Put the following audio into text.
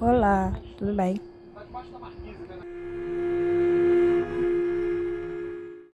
Olá, tudo bem?